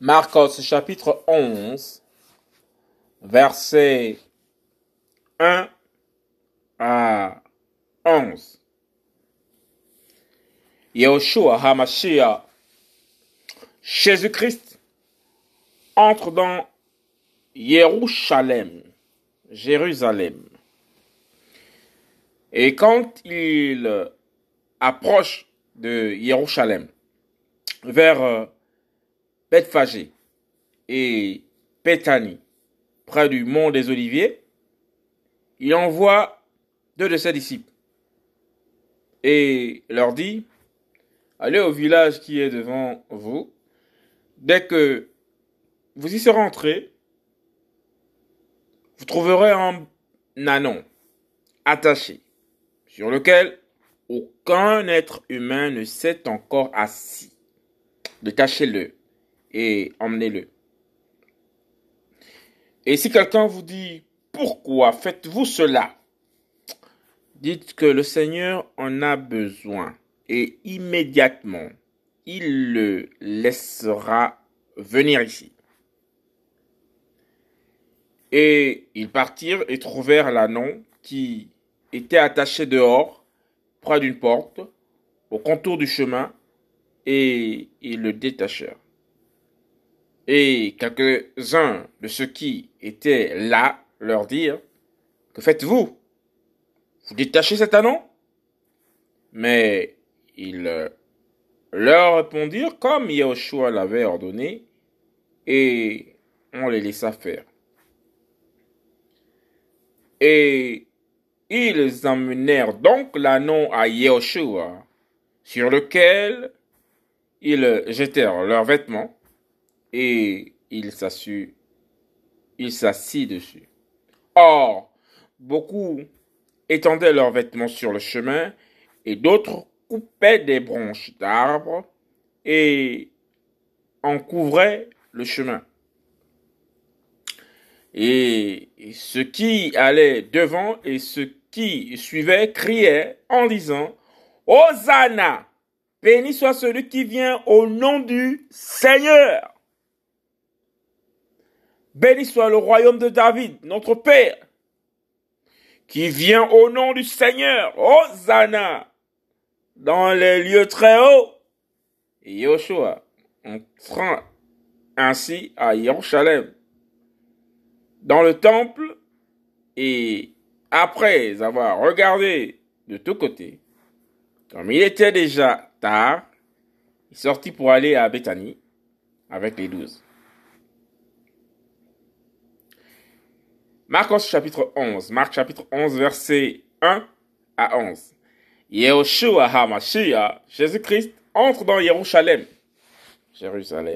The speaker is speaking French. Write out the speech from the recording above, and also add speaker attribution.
Speaker 1: Marcos chapitre 11, versets 1 à 11. Yahushua HaMashiach, Jésus-Christ, entre dans Jérusalem, Jérusalem. Et quand il approche de Jérusalem, vers Bethphagée et Pétanie, près du mont des Oliviers, il envoie deux de ses disciples et leur dit, allez au village qui est devant vous. Dès que vous y serez entrés, vous trouverez un anon attaché sur lequel aucun être humain ne s'est encore assis. Détachez-le et emmenez-le. Et si quelqu'un vous dit, pourquoi faites-vous cela? Dites que le Seigneur en a besoin et immédiatement, il le laissera venir ici. Et ils partirent et trouvèrent l'annon qui était attaché dehors, près d'une porte, au contour du chemin, et ils le détachèrent. Et quelques-uns de ceux qui étaient là leur dirent, Que faites-vous? Vous détachez cet annon Mais ils leur répondirent comme Yahushua l'avait ordonné, et on les laissa faire. Et ils emmenèrent donc l'annon à Yahushua, sur lequel ils jetèrent leurs vêtements, et il s'assit, dessus. Or, beaucoup étendaient leurs vêtements sur le chemin, et d'autres coupaient des branches d'arbres et en couvraient le chemin. Et ceux qui allaient devant et ceux qui suivaient criaient en disant, Hosanna! Béni soit celui qui vient au nom du Seigneur. Béni soit le royaume de David, notre Père, qui vient au nom du Seigneur. Hosanna dans les lieux très hauts. Et Yoshua entrant ainsi à Jérusalem, dans le temple, et après avoir regardé de tous côtés, comme il était déjà tard, il sortit pour aller à Bethanie avec les douze. Marcos chapitre 11, Marc chapitre 11, verset 1 à 11. Yehoshua HaMashiach, Jésus-Christ, entre dans Jérusalem. Jérusalem.